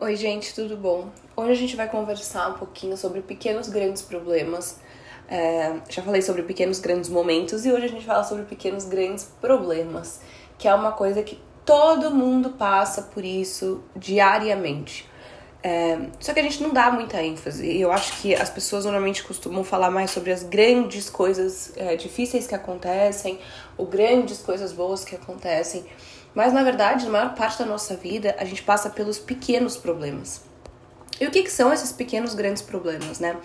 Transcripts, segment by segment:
Oi, gente, tudo bom? Hoje a gente vai conversar um pouquinho sobre pequenos grandes problemas. É, já falei sobre pequenos grandes momentos e hoje a gente fala sobre pequenos grandes problemas, que é uma coisa que todo mundo passa por isso diariamente. É, só que a gente não dá muita ênfase. E eu acho que as pessoas normalmente costumam falar mais sobre as grandes coisas é, difíceis que acontecem, ou grandes coisas boas que acontecem. Mas na verdade, na maior parte da nossa vida, a gente passa pelos pequenos problemas. E o que, que são esses pequenos grandes problemas, né?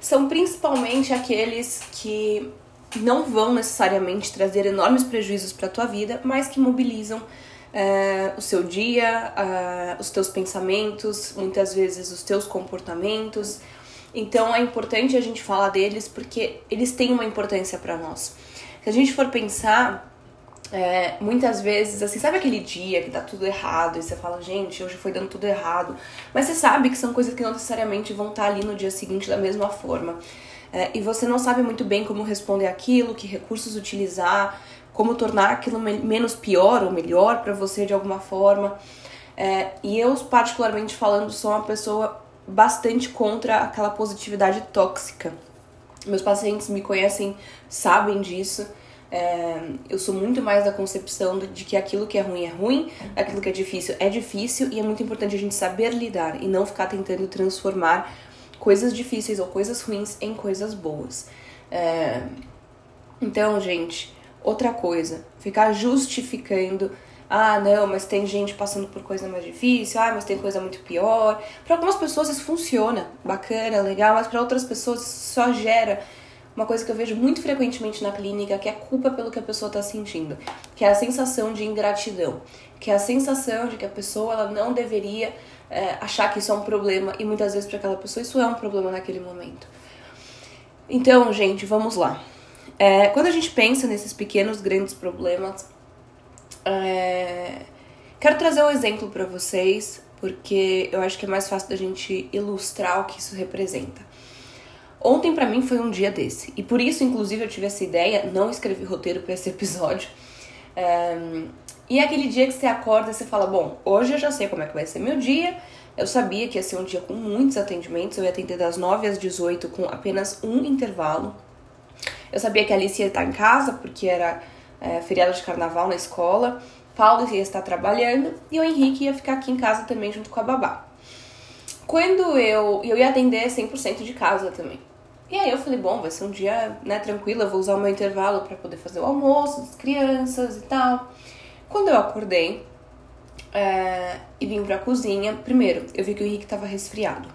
São principalmente aqueles que não vão necessariamente trazer enormes prejuízos para a tua vida, mas que mobilizam é, o seu dia, os teus pensamentos, muitas vezes os teus comportamentos. Então é importante a gente falar deles porque eles têm uma importância para nós. Se a gente for pensar, é, muitas vezes, assim, sabe aquele dia que tá tudo errado e você fala, gente, hoje foi dando tudo errado, mas você sabe que são coisas que não necessariamente vão estar tá ali no dia seguinte da mesma forma. É, e você não sabe muito bem como responder aquilo, que recursos utilizar, como tornar aquilo menos pior ou melhor para você de alguma forma. É, e eu, particularmente falando, sou uma pessoa bastante contra aquela positividade tóxica. Meus pacientes me conhecem, sabem disso. É, eu sou muito mais da concepção de que aquilo que é ruim é ruim, aquilo que é difícil é difícil e é muito importante a gente saber lidar e não ficar tentando transformar coisas difíceis ou coisas ruins em coisas boas. É, então, gente, outra coisa, ficar justificando. Ah, não, mas tem gente passando por coisa mais difícil, ah, mas tem coisa muito pior. Para algumas pessoas isso funciona, bacana, legal, mas para outras pessoas só gera uma coisa que eu vejo muito frequentemente na clínica, que é culpa pelo que a pessoa está sentindo, que é a sensação de ingratidão, que é a sensação de que a pessoa ela não deveria é, achar que isso é um problema e muitas vezes para aquela pessoa isso é um problema naquele momento. Então, gente, vamos lá. É, quando a gente pensa nesses pequenos, grandes problemas, é, quero trazer um exemplo para vocês, porque eu acho que é mais fácil da gente ilustrar o que isso representa. Ontem para mim foi um dia desse. E por isso, inclusive, eu tive essa ideia, não escrevi roteiro para esse episódio. Um, e é aquele dia que você acorda e você fala, bom, hoje eu já sei como é que vai ser meu dia. Eu sabia que ia ser um dia com muitos atendimentos, eu ia atender das 9 às 18 com apenas um intervalo. Eu sabia que a Alice ia estar em casa, porque era é, feriado de carnaval na escola. Paulo ia estar trabalhando e o Henrique ia ficar aqui em casa também junto com a babá. Quando eu, eu ia atender 100% de casa também. E aí eu falei, bom, vai ser um dia, né, tranquilo, eu vou usar o meu intervalo para poder fazer o almoço das crianças e tal. Quando eu acordei é, e vim pra cozinha, primeiro, eu vi que o Henrique tava resfriado.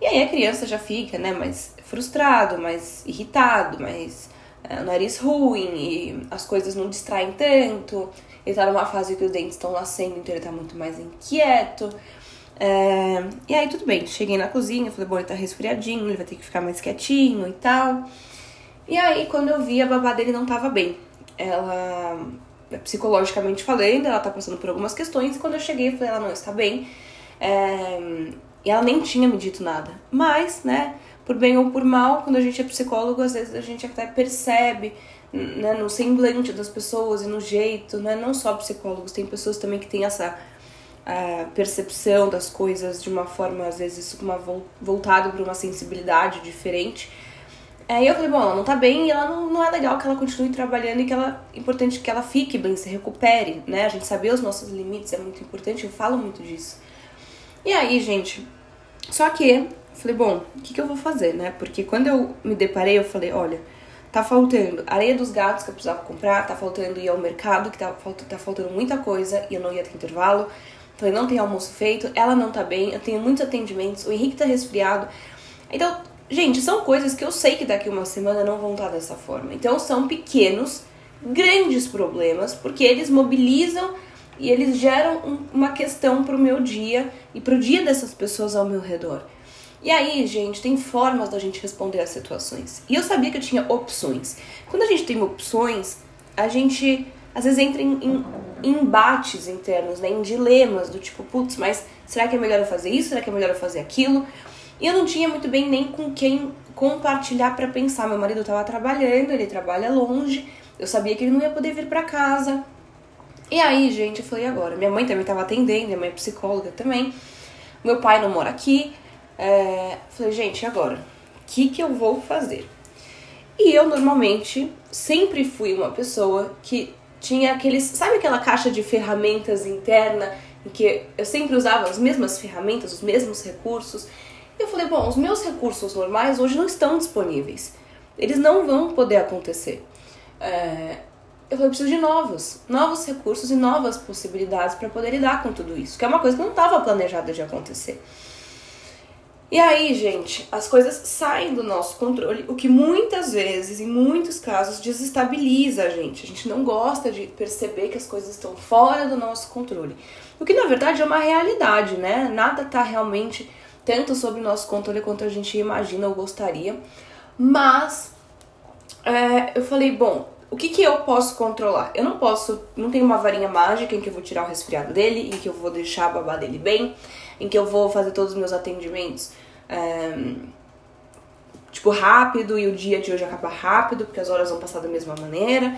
E aí a criança já fica, né, mais frustrado, mais irritado, mais é, nariz ruim e as coisas não distraem tanto. Ele tá numa fase que os dentes estão nascendo, então ele tá muito mais inquieto. É, e aí tudo bem, cheguei na cozinha, falei, bom, ele tá resfriadinho, ele vai ter que ficar mais quietinho e tal. E aí quando eu vi, a babá dele não tava bem. Ela, psicologicamente falando, ela tá passando por algumas questões, e quando eu cheguei, eu falei, ela não está bem. É, e ela nem tinha me dito nada. Mas, né, por bem ou por mal, quando a gente é psicólogo, às vezes a gente até percebe né, no semblante das pessoas e no jeito, né? Não só psicólogos, tem pessoas também que têm essa a percepção das coisas de uma forma, às vezes, uma voltada para uma sensibilidade diferente. Aí eu falei, bom, ela não tá bem e ela não, não é legal que ela continue trabalhando e que ela importante que ela fique bem, se recupere, né? A gente saber os nossos limites é muito importante, eu falo muito disso. E aí, gente, só que falei, bom, o que, que eu vou fazer, né? Porque quando eu me deparei, eu falei, olha, tá faltando areia dos gatos que eu precisava comprar, tá faltando ir ao mercado, que tá, tá faltando muita coisa e eu não ia ter intervalo. Falei, não tem almoço feito, ela não tá bem, eu tenho muitos atendimentos, o Henrique tá resfriado. Então, gente, são coisas que eu sei que daqui uma semana não vão estar dessa forma. Então, são pequenos, grandes problemas, porque eles mobilizam e eles geram um, uma questão pro meu dia e pro dia dessas pessoas ao meu redor. E aí, gente, tem formas da gente responder às situações. E eu sabia que eu tinha opções. Quando a gente tem opções, a gente às vezes entra em, em, em embates internos, né, em dilemas do tipo, putz, mas será que é melhor eu fazer isso? Será que é melhor eu fazer aquilo? E eu não tinha muito bem nem com quem compartilhar para pensar. Meu marido estava trabalhando, ele trabalha longe, eu sabia que ele não ia poder vir para casa. E aí, gente, eu falei agora. Minha mãe também estava atendendo, minha mãe é psicóloga também. Meu pai não mora aqui. É, falei, gente, agora? O que, que eu vou fazer? E eu normalmente sempre fui uma pessoa que tinha aqueles. Sabe aquela caixa de ferramentas interna em que eu sempre usava as mesmas ferramentas, os mesmos recursos? E eu falei, bom, os meus recursos normais hoje não estão disponíveis. Eles não vão poder acontecer. É, eu falei, eu preciso de novos, novos recursos e novas possibilidades para poder lidar com tudo isso, que é uma coisa que não estava planejada de acontecer. E aí, gente, as coisas saem do nosso controle, o que muitas vezes, em muitos casos, desestabiliza a gente. A gente não gosta de perceber que as coisas estão fora do nosso controle. O que na verdade é uma realidade, né? Nada tá realmente tanto sob nosso controle quanto a gente imagina ou gostaria. Mas é, eu falei, bom, o que, que eu posso controlar? Eu não posso, não tenho uma varinha mágica em que eu vou tirar o resfriado dele, em que eu vou deixar a babá dele bem, em que eu vou fazer todos os meus atendimentos é, tipo rápido e o dia de hoje acaba rápido, porque as horas vão passar da mesma maneira.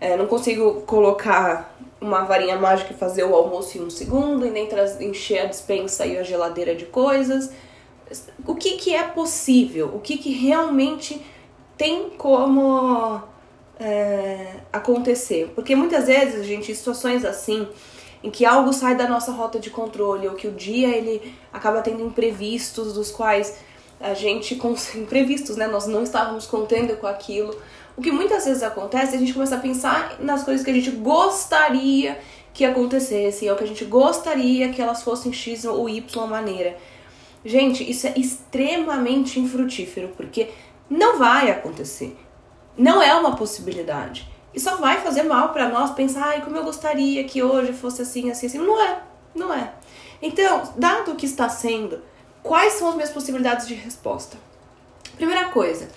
É, não consigo colocar uma varinha mágica e fazer o almoço em um segundo, e nem encher a dispensa e a geladeira de coisas. O que, que é possível? O que, que realmente tem como é, acontecer. Porque muitas vezes, gente, em situações assim, em que algo sai da nossa rota de controle, ou que o dia ele acaba tendo imprevistos dos quais a gente imprevistos, né? Nós não estávamos contando com aquilo. O que muitas vezes acontece, a gente começa a pensar nas coisas que a gente gostaria que acontecessem, ou que a gente gostaria que elas fossem X ou Y maneira. Gente, isso é extremamente infrutífero, porque não vai acontecer. Não é uma possibilidade. E só vai fazer mal para nós pensar, ai, como eu gostaria que hoje fosse assim, assim, assim. Não é, não é. Então, dado o que está sendo, quais são as minhas possibilidades de resposta? Primeira coisa,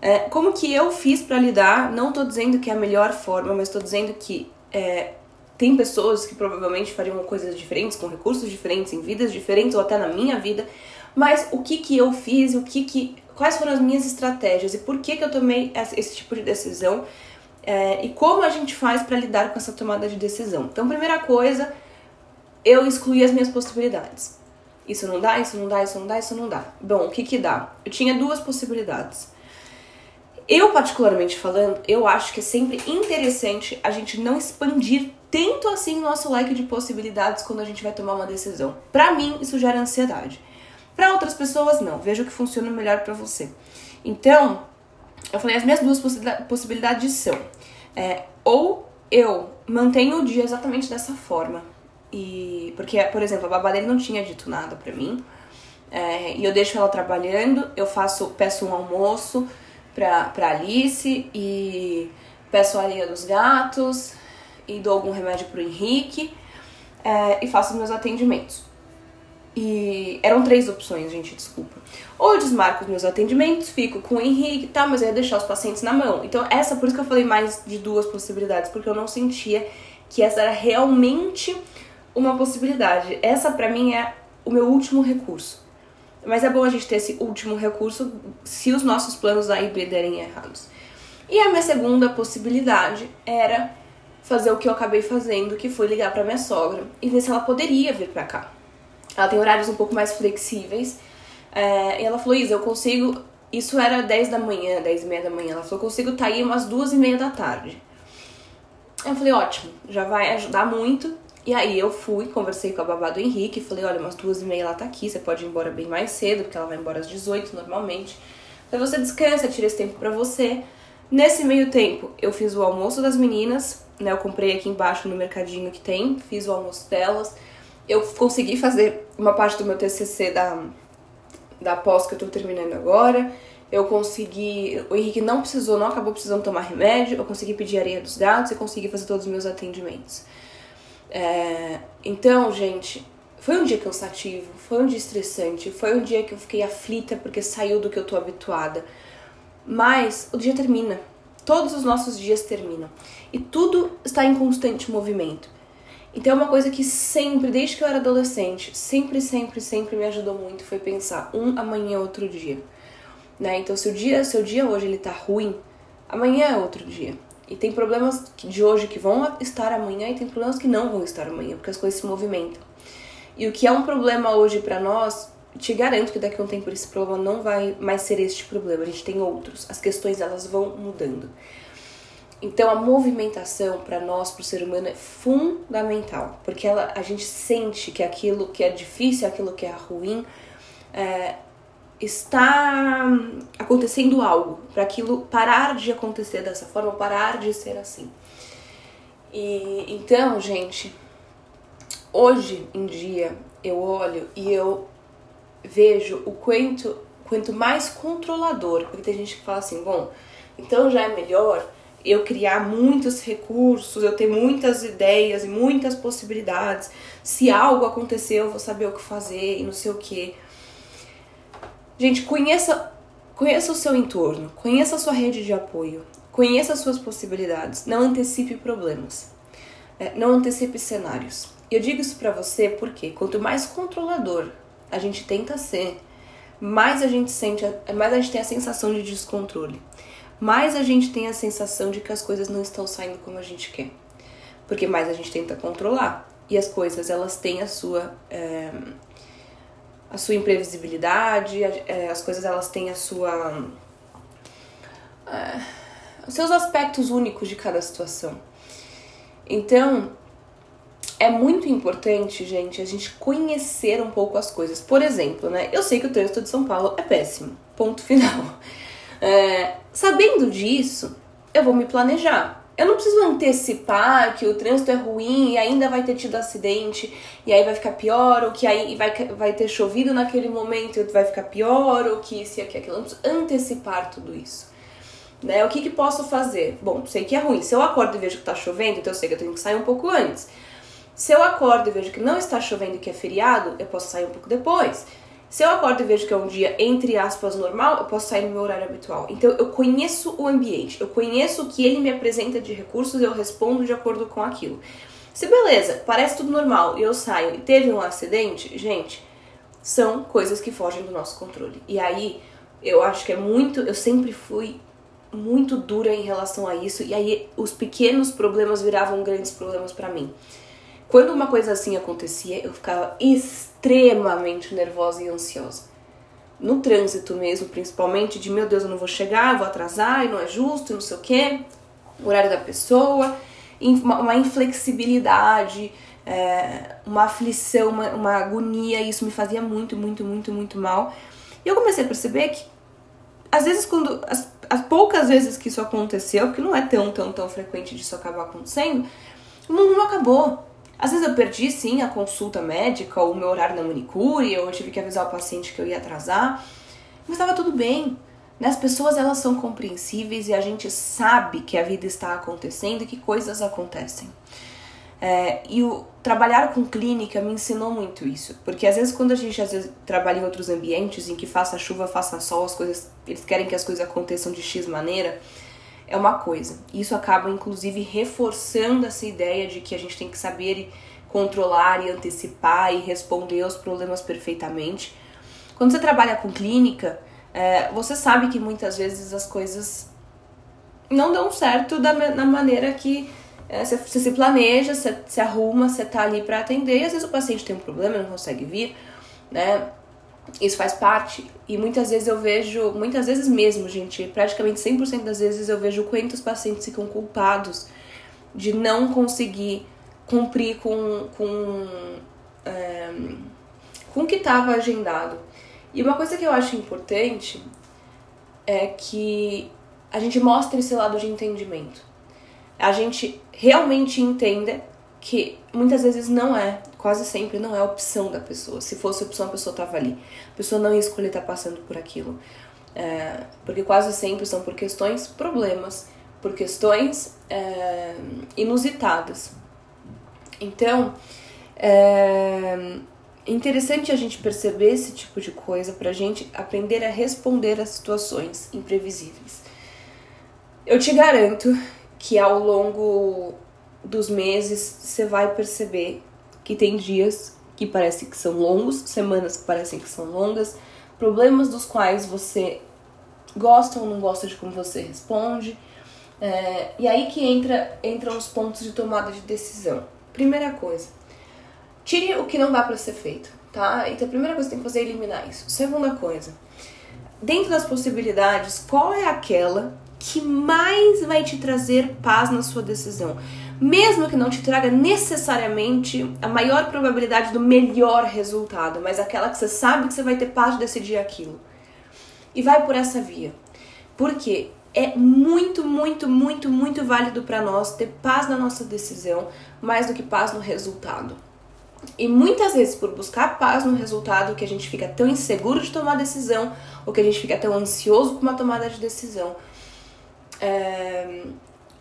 é, como que eu fiz para lidar? Não tô dizendo que é a melhor forma, mas tô dizendo que é, tem pessoas que provavelmente fariam coisas diferentes, com recursos diferentes, em vidas diferentes, ou até na minha vida. Mas o que que eu fiz, o que que quais foram as minhas estratégias e por que, que eu tomei esse tipo de decisão é, e como a gente faz para lidar com essa tomada de decisão. Então, primeira coisa, eu excluí as minhas possibilidades. Isso não dá, isso não dá, isso não dá, isso não dá. Bom, o que que dá? Eu tinha duas possibilidades. Eu, particularmente falando, eu acho que é sempre interessante a gente não expandir tanto assim o nosso leque de possibilidades quando a gente vai tomar uma decisão. Para mim, isso gera ansiedade. Para outras pessoas, não. Veja o que funciona melhor para você. Então, eu falei, as minhas duas possibilidades são: é, ou eu mantenho o dia exatamente dessa forma, e porque, por exemplo, a babá dele não tinha dito nada pra mim, é, e eu deixo ela trabalhando, eu faço, peço um almoço pra, pra Alice e peço a areia dos gatos e dou algum remédio pro Henrique é, e faço meus atendimentos. E eram três opções, gente, desculpa. Ou eu desmarco os meus atendimentos, fico com o Henrique, tá, mas eu ia deixar os pacientes na mão. Então, essa, por isso que eu falei mais de duas possibilidades, porque eu não sentia que essa era realmente uma possibilidade. Essa, para mim, é o meu último recurso. Mas é bom a gente ter esse último recurso se os nossos planos A e B derem errados. E a minha segunda possibilidade era fazer o que eu acabei fazendo, que foi ligar para minha sogra e ver se ela poderia vir para cá. Ela tem horários um pouco mais flexíveis. É, e ela falou, Isa, eu consigo. Isso era 10 da manhã, 10 e meia da manhã. Ela falou, eu consigo estar tá aí umas duas e meia da tarde. Eu falei, ótimo, já vai ajudar muito. E aí eu fui, conversei com a babá do Henrique, falei, olha, umas duas e meia ela tá aqui, você pode ir embora bem mais cedo, porque ela vai embora às 18 normalmente. Então você descansa, tira esse tempo pra você. Nesse meio tempo, eu fiz o almoço das meninas, né? Eu comprei aqui embaixo no mercadinho que tem, fiz o almoço delas eu consegui fazer uma parte do meu TCC da, da pós que eu tô terminando agora. Eu consegui. O Henrique não precisou, não acabou precisando tomar remédio. Eu consegui pedir areia dos gatos e consegui fazer todos os meus atendimentos. É, então, gente, foi um dia cansativo, foi um dia estressante, foi um dia que eu fiquei aflita porque saiu do que eu tô habituada. Mas o dia termina. Todos os nossos dias terminam. E tudo está em constante movimento. Então, uma coisa que sempre, desde que eu era adolescente, sempre, sempre, sempre me ajudou muito foi pensar um amanhã é outro dia. Né? Então, se o dia, se o dia hoje ele tá ruim, amanhã é outro dia. E tem problemas de hoje que vão estar amanhã e tem problemas que não vão estar amanhã, porque as coisas se movimentam. E o que é um problema hoje para nós, te garanto que daqui a um tempo esse problema não vai mais ser este problema. A gente tem outros. As questões elas vão mudando. Então a movimentação para nós, para o ser humano, é fundamental, porque ela, a gente sente que aquilo que é difícil, aquilo que é ruim, é, está acontecendo algo para aquilo parar de acontecer dessa forma, parar de ser assim. E então, gente, hoje em dia eu olho e eu vejo o quanto quanto mais controlador, porque tem gente que fala assim, bom, então já é melhor eu criar muitos recursos, eu ter muitas ideias e muitas possibilidades. Se algo acontecer, eu vou saber o que fazer e não sei o que. Gente, conheça, conheça o seu entorno, conheça a sua rede de apoio, conheça as suas possibilidades, não antecipe problemas, é, não antecipe cenários. Eu digo isso para você porque quanto mais controlador a gente tenta ser, mais a gente sente, mais a gente tem a sensação de descontrole mais a gente tem a sensação de que as coisas não estão saindo como a gente quer. Porque mais a gente tenta controlar. E as coisas, elas têm a sua... É, a sua imprevisibilidade, é, as coisas elas têm a sua... É, os seus aspectos únicos de cada situação. Então, é muito importante, gente, a gente conhecer um pouco as coisas. Por exemplo, né? Eu sei que o trânsito de São Paulo é péssimo. Ponto final. É, sabendo disso, eu vou me planejar. Eu não preciso antecipar que o trânsito é ruim e ainda vai ter tido acidente e aí vai ficar pior, ou que aí vai, vai ter chovido naquele momento e vai ficar pior, ou que isso e aquilo. Eu não preciso antecipar tudo isso. Né? O que, que posso fazer? Bom, sei que é ruim. Se eu acordo e vejo que está chovendo, então eu sei que eu tenho que sair um pouco antes. Se eu acordo e vejo que não está chovendo e que é feriado, eu posso sair um pouco depois. Se eu acordo e vejo que é um dia, entre aspas, normal, eu posso sair no meu horário habitual. Então eu conheço o ambiente, eu conheço o que ele me apresenta de recursos e eu respondo de acordo com aquilo. Se beleza, parece tudo normal e eu saio e teve um acidente, gente, são coisas que fogem do nosso controle. E aí eu acho que é muito, eu sempre fui muito dura em relação a isso e aí os pequenos problemas viravam grandes problemas para mim. Quando uma coisa assim acontecia, eu ficava extremamente nervosa e ansiosa. No trânsito mesmo, principalmente, de meu Deus, eu não vou chegar, vou atrasar, e não é justo, e não sei o quê, o horário da pessoa, uma inflexibilidade, é, uma aflição, uma, agonia, e isso me fazia muito, muito, muito, muito mal. E eu comecei a perceber que, às vezes, quando. As, as poucas vezes que isso aconteceu, porque não é tão, tão, tão frequente disso acabar acontecendo, o mundo não acabou às vezes eu perdi sim a consulta médica, ou o meu horário na manicure, eu tive que avisar o paciente que eu ia atrasar, mas estava tudo bem. Né? As pessoas elas são compreensíveis e a gente sabe que a vida está acontecendo e que coisas acontecem. É, e o trabalhar com clínica me ensinou muito isso, porque às vezes quando a gente às vezes trabalha em outros ambientes em que faça chuva, faça sol, as coisas eles querem que as coisas aconteçam de x maneira, é uma coisa. Isso acaba, inclusive, reforçando essa ideia de que a gente tem que saber controlar e antecipar e responder aos problemas perfeitamente. Quando você trabalha com clínica, é, você sabe que muitas vezes as coisas não dão certo da, da maneira que é, você, você, se planeja, você se arruma, você tá ali para atender, e às vezes o paciente tem um problema, não consegue vir, né? Isso faz parte. E muitas vezes eu vejo, muitas vezes mesmo, gente, praticamente 100% das vezes eu vejo quantos pacientes ficam culpados de não conseguir cumprir com, com, é, com o que estava agendado. E uma coisa que eu acho importante é que a gente mostre esse lado de entendimento. A gente realmente entenda que muitas vezes não é, quase sempre não é opção da pessoa. Se fosse opção, a pessoa estava ali. A pessoa não ia escolher estar tá passando por aquilo. É, porque quase sempre são por questões, problemas, por questões é, inusitadas. Então, é interessante a gente perceber esse tipo de coisa para a gente aprender a responder a situações imprevisíveis. Eu te garanto que ao longo dos meses, você vai perceber que tem dias que parecem que são longos, semanas que parecem que são longas, problemas dos quais você gosta ou não gosta de como você responde. É, e aí que entra, entram os pontos de tomada de decisão. Primeira coisa, tire o que não dá para ser feito, tá? Então a primeira coisa que tem que fazer é eliminar isso. Segunda coisa, dentro das possibilidades, qual é aquela que mais vai te trazer paz na sua decisão? Mesmo que não te traga necessariamente a maior probabilidade do melhor resultado, mas aquela que você sabe que você vai ter paz de decidir aquilo. E vai por essa via. Porque é muito, muito, muito, muito válido para nós ter paz na nossa decisão, mais do que paz no resultado. E muitas vezes, por buscar paz no resultado, que a gente fica tão inseguro de tomar decisão, ou que a gente fica tão ansioso com uma tomada de decisão. É...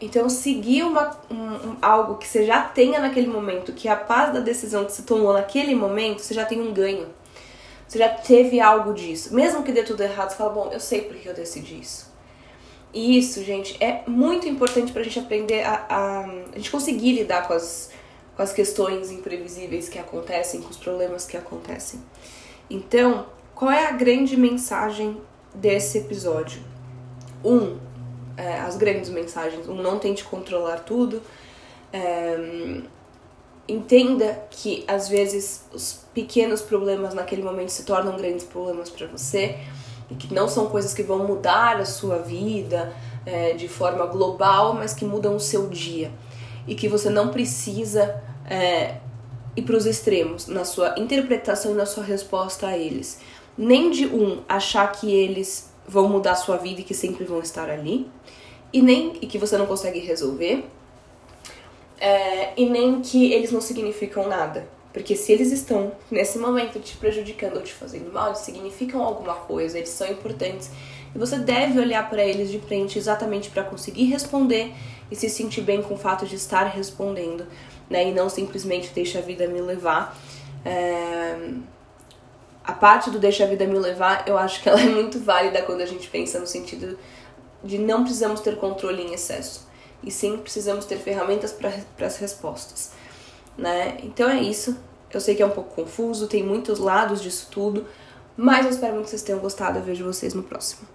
Então, seguir uma, um, algo que você já tenha naquele momento, que a paz da decisão que você tomou naquele momento, você já tem um ganho. Você já teve algo disso. Mesmo que dê tudo errado, você fala, bom, eu sei por que eu decidi isso. E isso, gente, é muito importante pra gente aprender a, a, a gente conseguir lidar com as, com as questões imprevisíveis que acontecem, com os problemas que acontecem. Então, qual é a grande mensagem desse episódio? Um, é, as grandes mensagens. Um, não tente controlar tudo. É, entenda que às vezes os pequenos problemas naquele momento se tornam grandes problemas para você e que não são coisas que vão mudar a sua vida é, de forma global, mas que mudam o seu dia e que você não precisa é, ir para os extremos na sua interpretação e na sua resposta a eles. Nem de um achar que eles vão mudar sua vida e que sempre vão estar ali, e nem e que você não consegue resolver, é, e nem que eles não significam nada. Porque se eles estão nesse momento te prejudicando ou te fazendo mal, eles significam alguma coisa, eles são importantes. E você deve olhar para eles de frente exatamente para conseguir responder e se sentir bem com o fato de estar respondendo, né? E não simplesmente deixa a vida me levar. É... A parte do deixa a vida me levar, eu acho que ela é muito válida quando a gente pensa no sentido de não precisamos ter controle em excesso, e sim precisamos ter ferramentas para as respostas, né? Então é isso. Eu sei que é um pouco confuso, tem muitos lados disso tudo, mas eu espero muito que vocês tenham gostado. Eu vejo vocês no próximo.